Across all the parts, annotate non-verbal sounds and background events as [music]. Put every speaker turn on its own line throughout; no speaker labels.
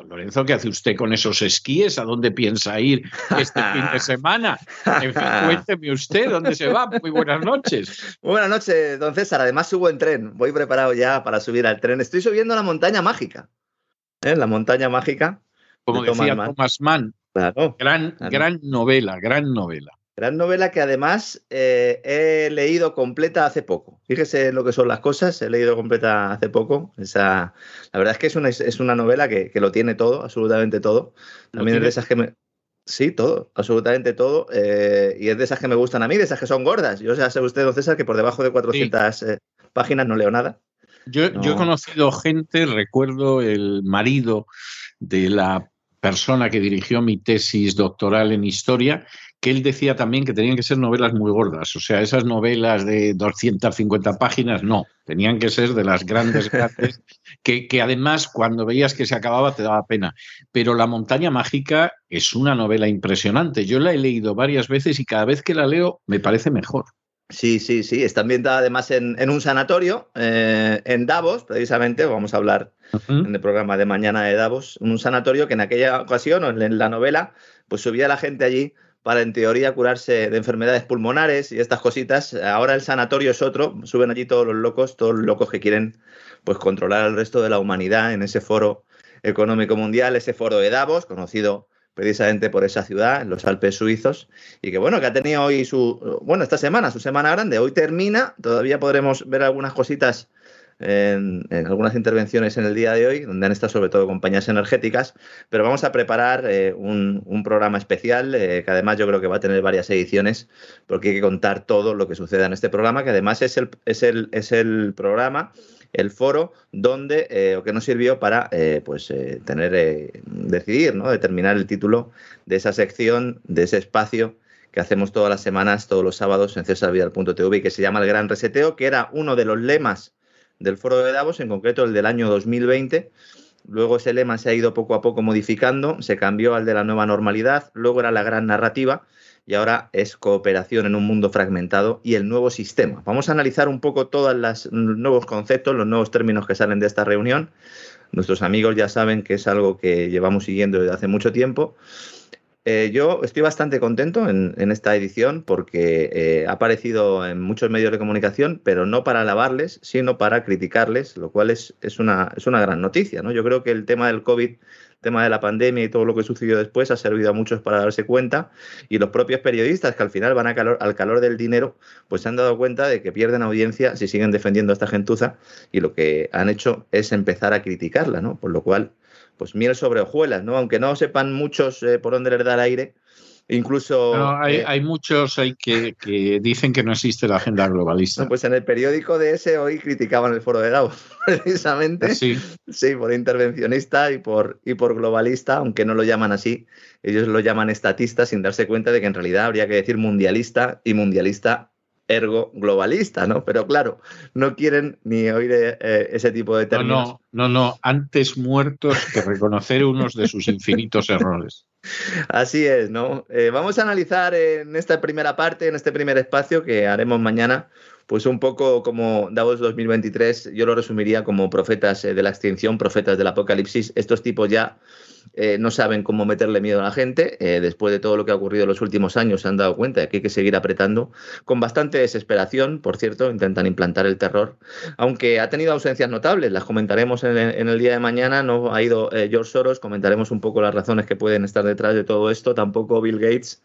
don Lorenzo, ¿qué hace usted con esos esquíes? ¿A dónde piensa ir este fin de [laughs] semana? En fin, cuénteme usted dónde se va. Muy buenas noches. [laughs]
Muy buenas noches, don César. Además subo en tren. Voy preparado ya para subir al tren. Estoy subiendo a la montaña mágica. ¿Eh? La montaña mágica.
Como
de
decía
Thomas Mann.
Thomas Mann.
Claro.
Gran,
Claro.
gran novela, gran novela.
Gran novela que además eh, he leído completa hace poco. Fíjese lo que son las cosas, he leído completa hace poco. Esa, la verdad es que es una, es una novela que, que lo tiene todo, absolutamente todo.
¿Lo
También es de esas que me... Sí, todo, absolutamente todo. eh, y es de esas que me gustan a mí, de esas que son gordas. Yo ya sabe usted, don César, que por debajo de 400 eh, páginas no leo nada.
Yo, yo he
No.
conocido gente, recuerdo el marido de la persona que dirigió mi tesis doctoral en historia, que él decía también que tenían que ser novelas muy gordas. O sea, esas novelas de 250 páginas, no, tenían que ser de las grandes, [laughs] grandes, que, que además cuando veías que se acababa te daba pena. Pero La montaña mágica es una novela impresionante. Yo la he leído varias veces y cada vez que la leo me parece mejor.
Sí, sí, sí. Está ambientada además en, en un sanatorio, eh, en Davos, precisamente. Vamos a hablar en el programa de mañana de Davos. Un sanatorio que en aquella ocasión, o en la novela, pues subía la gente allí para, en teoría, curarse de enfermedades pulmonares y estas cositas. Ahora el sanatorio es otro. Suben allí todos los locos, todos los locos que quieren pues controlar al resto de la humanidad en ese foro económico mundial, ese foro de Davos, conocido precisamente por esa ciudad, los Alpes suizos, y que bueno, que ha tenido hoy su, bueno, esta semana, su semana grande, hoy termina, todavía podremos ver algunas cositas en, algunas intervenciones en el día de hoy, donde han estado sobre todo compañías energéticas, pero vamos a preparar eh, un, programa especial, eh, que además yo creo que va a tener varias ediciones, porque hay que contar todo lo que suceda en este programa, que además es el, es el, es el programa el foro donde eh, o que nos sirvió para pues tener decidir no determinar el título de esa sección de ese espacio que hacemos todas las semanas todos los sábados en cesarvidal.tv y que se llama el Gran Reseteo que era uno de los lemas del foro de Davos en concreto el del año 2020 luego ese lema se ha ido poco a poco modificando se cambió al de la nueva normalidad luego era la gran narrativa y ahora es cooperación en un mundo fragmentado y el nuevo sistema. Vamos a analizar un poco todos los nuevos conceptos, los nuevos términos que salen de esta reunión. Nuestros amigos ya saben que es algo que llevamos siguiendo desde hace mucho tiempo. Eh, yo estoy bastante contento en, en esta edición porque eh, ha aparecido en muchos medios de comunicación, pero no para alabarles, sino para criticarles, lo cual es, es, una, es una gran noticia. ¿no? Yo creo que el tema del COVID tema de la pandemia y todo lo que sucedió después ha servido a muchos para darse cuenta y los propios periodistas que al final van a calor, al calor del dinero pues se han dado cuenta de que pierden audiencia si siguen defendiendo a esta gentuza y lo que han hecho es empezar a criticarla, ¿no? Por lo cual, pues miel sobre hojuelas, ¿no? Aunque no sepan muchos eh, por dónde les da el aire, incluso...
No, hay,
eh,
hay muchos hay que, que dicen que no existe la agenda globalista.
pues en el periódico de ese hoy criticaban el foro de Davos, [laughs] precisamente.
Sí.
Sí, por intervencionista y por, y por globalista, aunque no lo llaman así. Ellos lo llaman estatista sin darse cuenta de que en realidad habría que decir mundialista y mundialista ergo globalista, ¿no? Pero claro, no quieren ni oír eh, ese tipo de
No,
términos.
no, no, no, antes muertos que reconocer unos de sus infinitos errores.
Así es, ¿no? Eh, vamos a analizar en esta primera parte, en este primer espacio que haremos mañana, pues un poco como Davos 2023, yo lo resumiría como profetas eh, de la extinción, profetas del apocalipsis. Estos tipos ya eh, no saben cómo meterle miedo a la gente. Eh, después de todo lo que ha ocurrido en los últimos años, se han dado cuenta de que hay que seguir apretando con bastante desesperación. Por cierto, intentan implantar el terror, aunque ha tenido ausencias notables. Las comentaremos en el, día de mañana. No ha ido George Soros, comentaremos un poco las razones que pueden estar detrás de todo esto. Tampoco Bill Gates,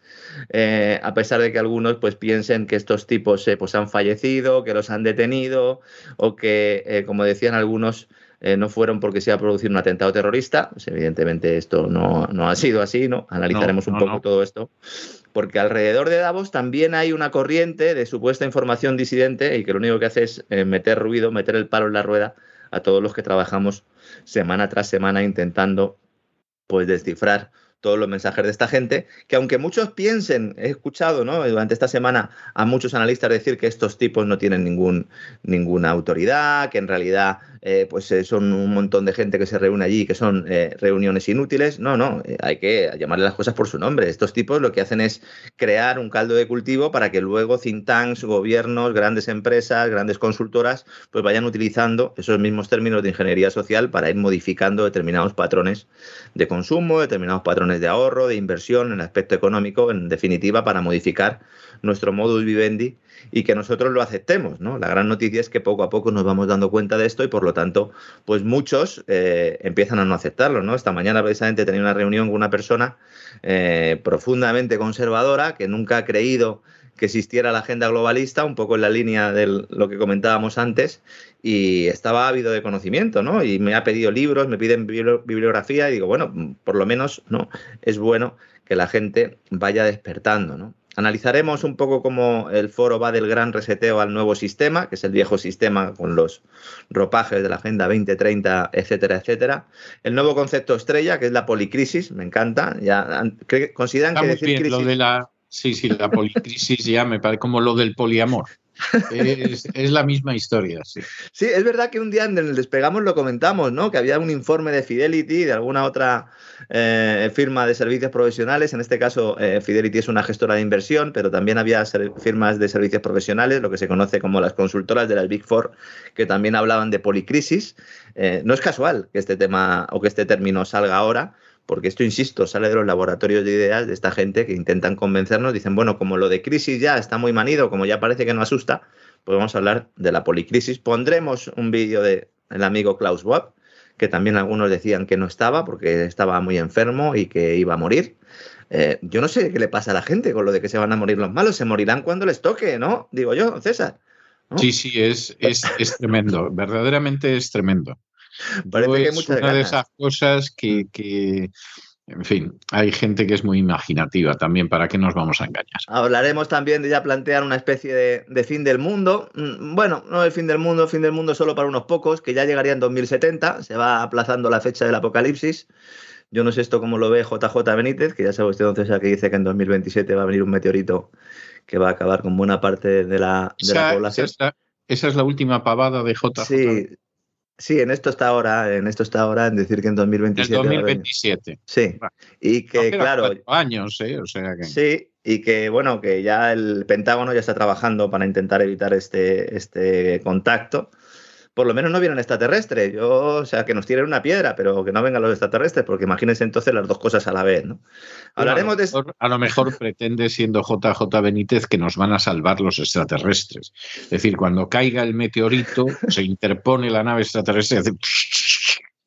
a pesar de que algunos pues piensen que estos tipos pues han fallecido que los han detenido o que, eh, como decían algunos, eh, no fueron porque se iba a producir un atentado terrorista. Pues evidentemente esto no, ha sido así, ¿no? Analizaremos un poco todo esto. Porque alrededor de Davos también hay una corriente de supuesta información disidente y que lo único que hace es eh, meter ruido, meter el palo en la rueda a todos los que trabajamos semana tras semana intentando pues descifrar todos los mensajes de esta gente, que aunque muchos piensen, he escuchado ¿no? durante esta semana a muchos analistas decir que estos tipos no tienen ningún, ninguna autoridad, que en realidad eh, pues eh, son un montón de gente que se reúne allí, que son eh, reuniones inútiles. No, no, hay que llamarle las cosas por su nombre. Estos tipos lo que hacen es crear un caldo de cultivo para que luego think tanks, gobiernos, grandes empresas, grandes consultoras, pues vayan utilizando esos mismos términos de ingeniería social para ir modificando determinados patrones de consumo, determinados patrones de ahorro, de inversión, en el aspecto económico, en definitiva, para modificar nuestro modus vivendi y que nosotros lo aceptemos. ¿no? La gran noticia es que poco a poco nos vamos dando cuenta de esto y por lo tanto, pues muchos eh, empiezan a no aceptarlo. ¿no? Esta mañana precisamente tenía una reunión con una persona eh, profundamente conservadora que nunca ha creído que existiera la agenda globalista, un poco en la línea de lo que comentábamos antes, y estaba ávido de conocimiento, ¿no? Y me ha pedido libros, me piden bibliografía, y digo, bueno, por lo menos, ¿no? Es bueno que la gente vaya despertando, ¿no? Analizaremos un poco cómo el foro va del gran reseteo al nuevo sistema, que es el viejo sistema con los ropajes de la Agenda 2030, etcétera, etcétera. El nuevo concepto estrella, que es la policrisis, me encanta. Ya, ¿Consideran que decir crisis...
Lo de la, sí, sí, la policrisis ya me parece como lo del poliamor. Es, la misma historia, sí.
Sí, es verdad que un día en el Despegamos lo comentamos, ¿no? Que había un informe de Fidelity, de alguna otra eh, firma de servicios profesionales. En este caso, eh, Fidelity es una gestora de inversión, pero también había firmas de servicios profesionales, lo que se conoce como las consultoras de las Big Four, que también hablaban de policrisis. Eh, no es casual que este tema o que este término salga ahora porque esto, insisto, sale de los laboratorios de ideas de esta gente que intentan convencernos, dicen, bueno, como lo de crisis ya está muy manido, como ya parece que no asusta, pues vamos a hablar de la policrisis. Pondremos un vídeo del amigo Klaus Schwab, que también algunos decían que no estaba porque estaba muy enfermo y que iba a morir. Eh, yo no sé qué le pasa a la gente con lo de que se van a morir los malos, se morirán cuando les toque, ¿no? Digo yo, César.
Sí, sí, es, es, es tremendo, verdaderamente es tremendo. Parece es una de esas cosas que, en fin, hay gente que es muy imaginativa también, ¿para qué nos vamos a engañar?
Hablaremos también de ya plantear una especie de, fin del mundo. Mm, bueno, no el fin del mundo, fin del mundo solo para unos pocos, que ya llegaría en 2070, se va aplazando la fecha del apocalipsis. Yo no sé esto cómo lo ve JJ Benítez, que ya sabe usted entonces que dice que en 2027 va a venir un meteorito que va a acabar con buena parte de la, población.
Esa es, la, última pavada de JJ.
Sí, Sí, en esto está ahora, en esto está ahora en decir que en 2027.
En 2027.
Sí. Y que, claro.
Años, ¿eh? O sea que...
Sí, y que, bueno, que ya el Pentágono ya está trabajando para intentar evitar este, este contacto por lo menos no vienen extraterrestres. Yo, o sea, que nos tiren una piedra, pero que no vengan los extraterrestres, porque imagínense entonces las dos cosas a la vez, ¿no?
Hablaremos de. A lo mejor pretende, siendo JJ Benítez, que nos van a salvar los extraterrestres. Es decir, cuando caiga el meteorito, se interpone la nave extraterrestre y hace.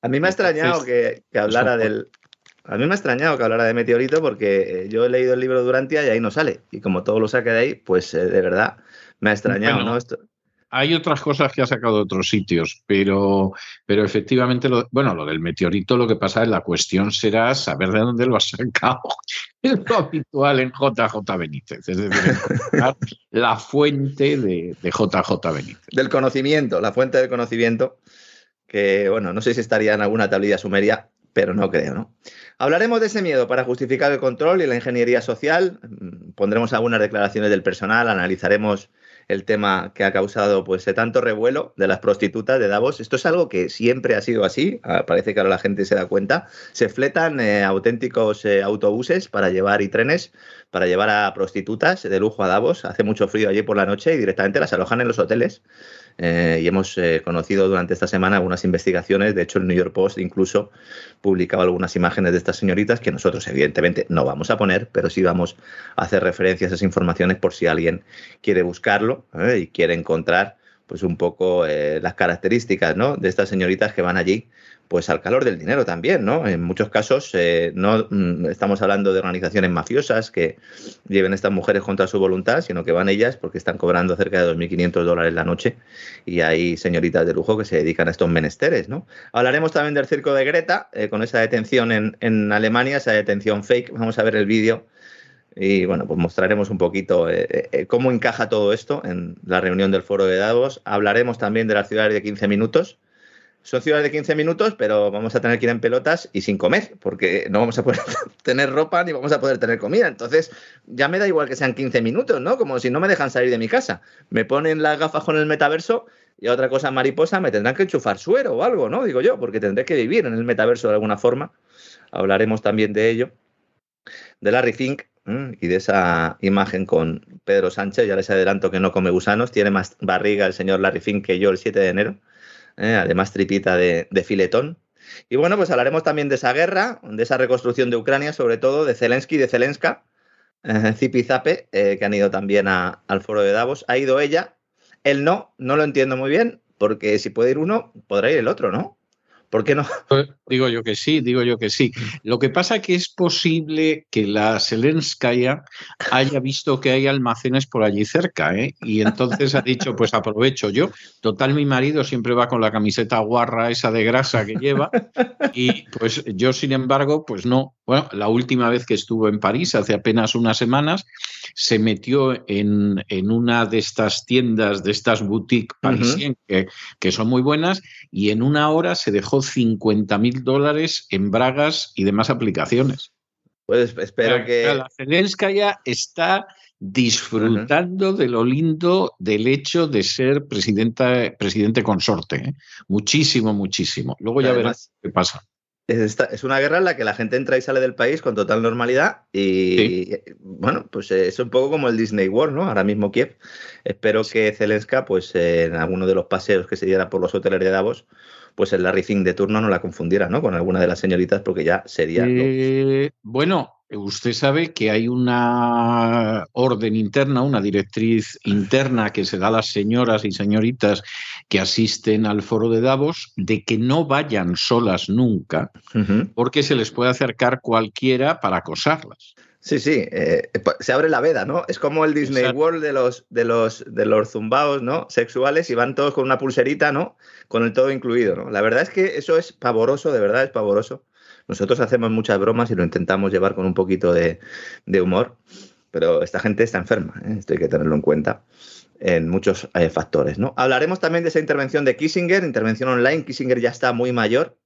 A mí me ha extrañado que, hablara del, a mí me ha extrañado que hablara de meteorito porque yo he leído el libro Durantia y ahí no sale. Y como todo lo saque de ahí, pues eh, de verdad me ha extrañado, ¿no? Esto,
hay otras cosas que ha sacado de otros sitios, pero, pero efectivamente, lo, bueno, lo del meteorito, lo que pasa es la cuestión será saber de dónde lo has sacado. [laughs] Es lo habitual en JJ Benítez, es decir, la fuente de, de JJ Benítez.
Del conocimiento, la fuente del conocimiento, que, bueno, no sé si estaría en alguna tablilla sumeria, pero no creo, ¿no? Hablaremos de ese miedo para justificar el control y la ingeniería social, pondremos algunas declaraciones del personal, analizaremos el tema que ha causado pues tanto revuelo de las prostitutas de Davos. Esto es algo que siempre ha sido así, ah, parece que ahora la gente se da cuenta. Se fletan eh, auténticos eh, autobuses para llevar y trenes para llevar a prostitutas de lujo a Davos. Hace mucho frío allí por la noche y directamente las alojan en los hoteles. Eh, y hemos eh, conocido durante esta semana algunas investigaciones. De hecho, el New York Post incluso publicaba algunas imágenes de estas señoritas que nosotros, evidentemente, no vamos a poner, pero sí vamos a hacer referencia a esas informaciones por si alguien quiere buscarlo ¿eh? y quiere encontrar pues un poco las características ¿no? de estas señoritas que van allí pues al calor del dinero también, ¿no? En muchos casos eh, no mm, estamos hablando de organizaciones mafiosas que lleven a estas mujeres contra su voluntad, sino que van ellas porque están cobrando cerca de 2.500 dólares la noche y hay señoritas de lujo que se dedican a estos menesteres, ¿no? Hablaremos también del circo de Greta, eh, con esa detención en, en, Alemania, esa detención fake. Vamos a ver el vídeo y, bueno, pues mostraremos un poquito eh, cómo encaja todo esto en la reunión del foro de Davos. Hablaremos también de las ciudades de 15 minutos ciudades de 15 minutos, pero vamos a tener que ir en pelotas y sin comer, porque no vamos a poder [laughs] tener ropa ni vamos a poder tener comida. Entonces, ya me da igual que sean 15 minutos, ¿no? Como si no me dejan salir de mi casa. Me ponen las gafas con el metaverso y otra cosa mariposa, me tendrán que enchufar suero o algo, ¿no? Digo yo, porque tendré que vivir en el metaverso de alguna forma. Hablaremos también de ello. De Larry Fink, y de esa imagen con Pedro Sánchez, ya les adelanto que no come gusanos, tiene más barriga el señor Larry Fink que yo el 7 de enero. ¿Eh? además tripita de, filetón. Y bueno, pues hablaremos también de esa guerra, de esa reconstrucción de Ucrania, sobre todo de Zelensky y de Zelenska, eh, Zipi Zape, eh, que han ido también al foro de Davos. Ha ido ella, él no, no lo entiendo muy bien, porque si puede ir uno, podrá ir el otro, ¿no? ¿Por qué no?
Pues digo yo que sí, digo yo que sí. Lo que pasa es que es posible que la Selenskaya haya visto que hay almacenes por allí cerca, ¿eh? Y entonces ha dicho, pues aprovecho yo. Total, mi marido siempre va con la camiseta guarra esa de grasa que lleva y pues yo, sin embargo, pues no. Bueno, la última vez que estuvo en París, hace apenas unas semanas, se metió en, una de estas tiendas, de estas boutiques parisiennes que, que son muy buenas y en una hora se dejó 50 mil dólares en bragas y demás aplicaciones.
Pues espero que.
La Zelenskaya está disfrutando de lo lindo del hecho de ser presidenta, presidente consorte. ¿eh? Muchísimo, muchísimo. Luego ya verás qué pasa.
Es, es, una guerra en la que la gente entra y sale del país con total normalidad y, bueno, pues es un poco como el Disney World, ¿no? Ahora mismo Kiev. Espero que Zelenska, pues en alguno de los paseos que se diera por los hoteles de Davos, pues el Larry Fink de turno no la confundiera, ¿no? Con alguna de las señoritas, porque ya sería.
Eh, bueno, usted sabe que hay una orden interna, una directriz interna que se da a las señoras y señoritas que asisten al foro de Davos de que no vayan solas nunca, porque se les puede acercar cualquiera para acosarlas.
Sí, sí, eh, se abre la veda, ¿no? Es como el Disney World de los, de los, de los zumbaos, ¿no? Sexuales y van todos con una pulserita, ¿no? Con el todo incluido, ¿no? La verdad es que eso es pavoroso, de verdad es pavoroso. Nosotros hacemos muchas bromas y lo intentamos llevar con un poquito de, humor, pero esta gente está enferma, ¿eh? esto hay que tenerlo en cuenta en muchos eh, factores, ¿no? Hablaremos también de esa intervención de Kissinger, intervención online. Kissinger ya está muy mayor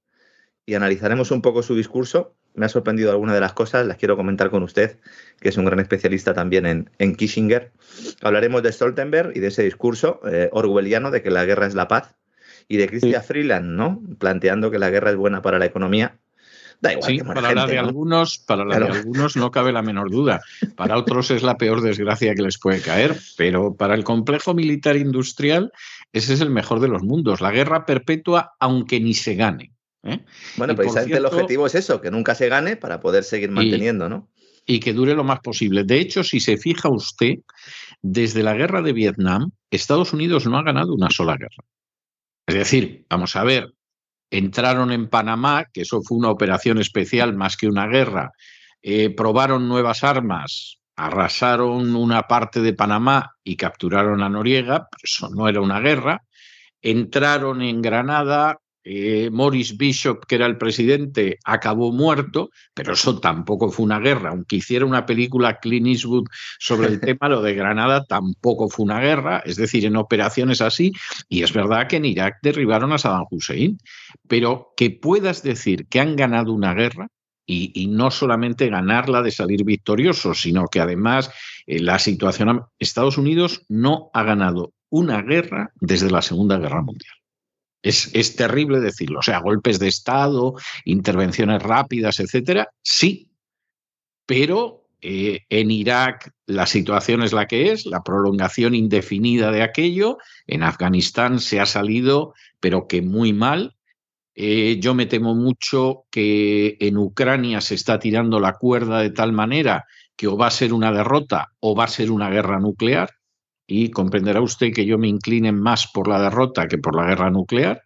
y analizaremos un poco su discurso me ha sorprendido alguna de las cosas, las quiero comentar con usted, que es un gran especialista también en, en Kissinger. Hablaremos de Stoltenberg y de ese discurso eh, orwelliano de que la guerra es la paz y de Christian Freeland, ¿no? Planteando que la guerra es buena para la economía.
Da igual sí, para la de algunos, para la de algunos no cabe la menor duda. Para otros es la peor desgracia que les puede caer, pero para el complejo militar industrial ese es el mejor de los mundos. La guerra perpetua, aunque ni se gane. ¿eh?
Bueno, precisamente el objetivo es eso, que nunca se gane para poder seguir manteniendo, ¿no?
Y que dure lo más posible. De hecho, si se fija usted, desde la guerra de Vietnam, Estados Unidos no ha ganado una sola guerra. Es decir, vamos a ver, entraron en Panamá, que eso fue una operación especial más que una guerra, eh, probaron nuevas armas, arrasaron una parte de Panamá y capturaron a Noriega, eso no era una guerra, entraron en Granada, eh, Morris Bishop, que era el presidente, acabó muerto, pero eso tampoco fue una guerra. Aunque hiciera una película Clint Eastwood sobre el [laughs] tema, lo de Granada tampoco fue una guerra, es decir, en operaciones así. Y es verdad que en Irak derribaron a Saddam Hussein, pero que puedas decir que han ganado una guerra, y, no solamente ganarla de salir victorioso, sino que además eh, la situación... Estados Unidos no ha ganado una guerra desde la Segunda Guerra Mundial. Es, es, terrible decirlo. O sea, golpes de Estado, intervenciones rápidas, etcétera, sí. Pero eh, en Irak la situación es la que es, la prolongación indefinida de aquello. En Afganistán se ha salido, pero que muy mal. Eh, yo me temo mucho que en Ucrania se está tirando la cuerda de tal manera que o va a ser una derrota o va a ser una guerra nuclear. Y comprenderá usted que yo me incline más por la derrota que por la guerra nuclear.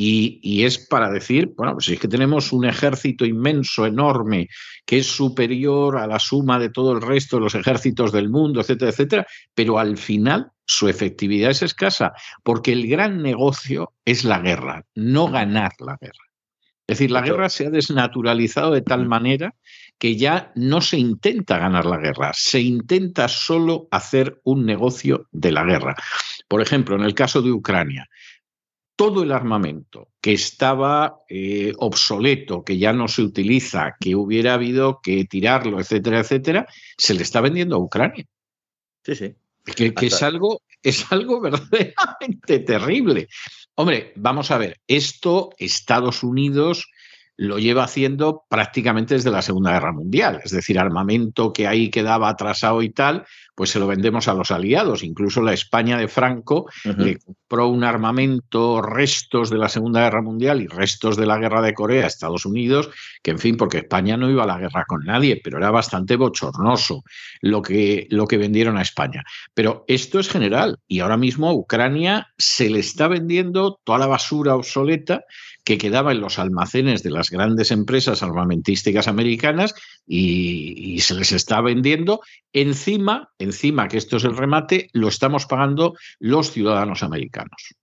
Y, es para decir, bueno, pues es que tenemos un ejército inmenso, enorme, que es superior a la suma de todo el resto de los ejércitos del mundo, etcétera, etcétera, pero al final su efectividad es escasa, porque el gran negocio es la guerra, no ganar la guerra. Es decir, la guerra se ha desnaturalizado de tal manera que ya no se intenta ganar la guerra, se intenta solo hacer un negocio de la guerra. Por ejemplo, en el caso de Ucrania, todo el armamento que estaba eh, obsoleto, que ya no se utiliza, que hubiera habido que tirarlo, etcétera, etcétera, se le está vendiendo a Ucrania.
Sí, sí.
Que, es, algo, es algo [laughs] verdaderamente terrible. Hombre, vamos a ver, esto Estados Unidos lo lleva haciendo prácticamente desde la Segunda Guerra Mundial. Es decir, armamento que ahí quedaba atrasado y tal, pues se lo vendemos a los aliados. Incluso la España de Franco le compró un armamento, restos de la Segunda Guerra Mundial y restos de la Guerra de Corea a Estados Unidos, que en fin, porque España no iba a la guerra con nadie, pero era bastante bochornoso lo que, lo que vendieron a España. Pero esto es general y ahora mismo a Ucrania se le está vendiendo toda la basura obsoleta que quedaba en los almacenes de las grandes empresas armamentísticas americanas y, se les está vendiendo. Encima, encima, que esto es el remate, lo estamos pagando los ciudadanos americanos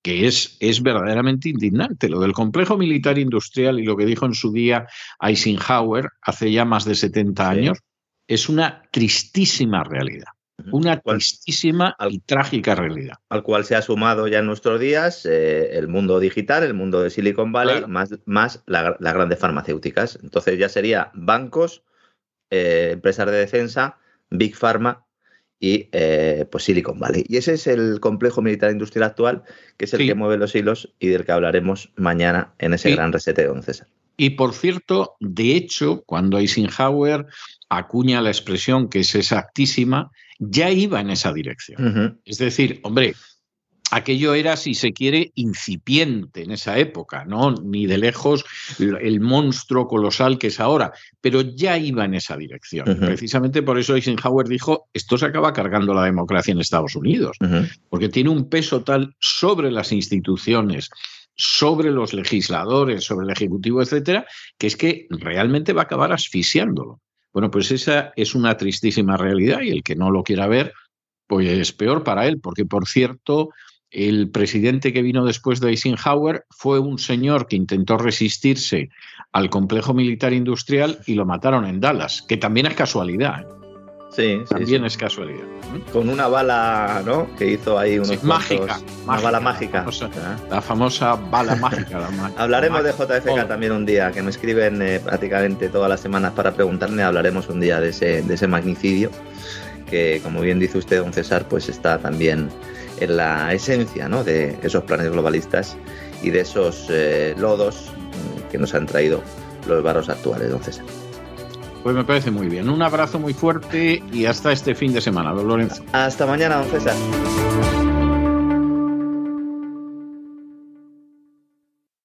que es, es, verdaderamente indignante. Lo del complejo militar industrial y lo que dijo en su día Eisenhower hace ya más de 70 años es una tristísima realidad. Una tristísima y trágica realidad.
Al cual se ha sumado ya en nuestros días eh, el mundo digital, el mundo de Silicon Valley, más, más las grandes farmacéuticas. Entonces ya sería bancos, eh, empresas de defensa, Big Pharma y eh, pues Silicon Valley. Y ese es el complejo militar industrial actual, que es el que mueve los hilos y del que hablaremos mañana en ese gran reseteo, don César.
Y por cierto, de hecho, cuando Eisenhower acuña la expresión que es exactísima, ya iba en esa dirección. Es decir, hombre, aquello era, si se quiere, incipiente en esa época, ¿no? Ni de lejos el monstruo colosal que es ahora, pero ya iba en esa dirección. Precisamente por eso Eisenhower dijo, esto se acaba cargando la democracia en Estados Unidos, porque tiene un peso tal sobre las instituciones, sobre los legisladores, sobre el Ejecutivo, etcétera, que es que realmente va a acabar asfixiándolo. Bueno, pues esa es una tristísima realidad y el que no lo quiera ver, pues es peor para él, porque por cierto, el presidente que vino después de Eisenhower fue un señor que intentó resistirse al complejo militar industrial y lo mataron en Dallas, que también es casualidad. ¿eh?
Sí,
También es casualidad.
Con una bala, ¿no? Que hizo ahí unos
mágica,
Una bala mágica.
La famosa, bala mágica.
hablaremos de JFK también un día, que me escriben eh, prácticamente todas las semanas para preguntarme. Hablaremos un día de ese, de ese magnicidio, que como bien dice usted, don César, pues está también en la esencia ¿no? de esos planes globalistas y de esos eh, lodos que nos han traído los barros actuales, don César.
Pues me parece muy bien. Un abrazo muy fuerte y hasta este fin de semana, don Lorenzo.
Hasta mañana, don César.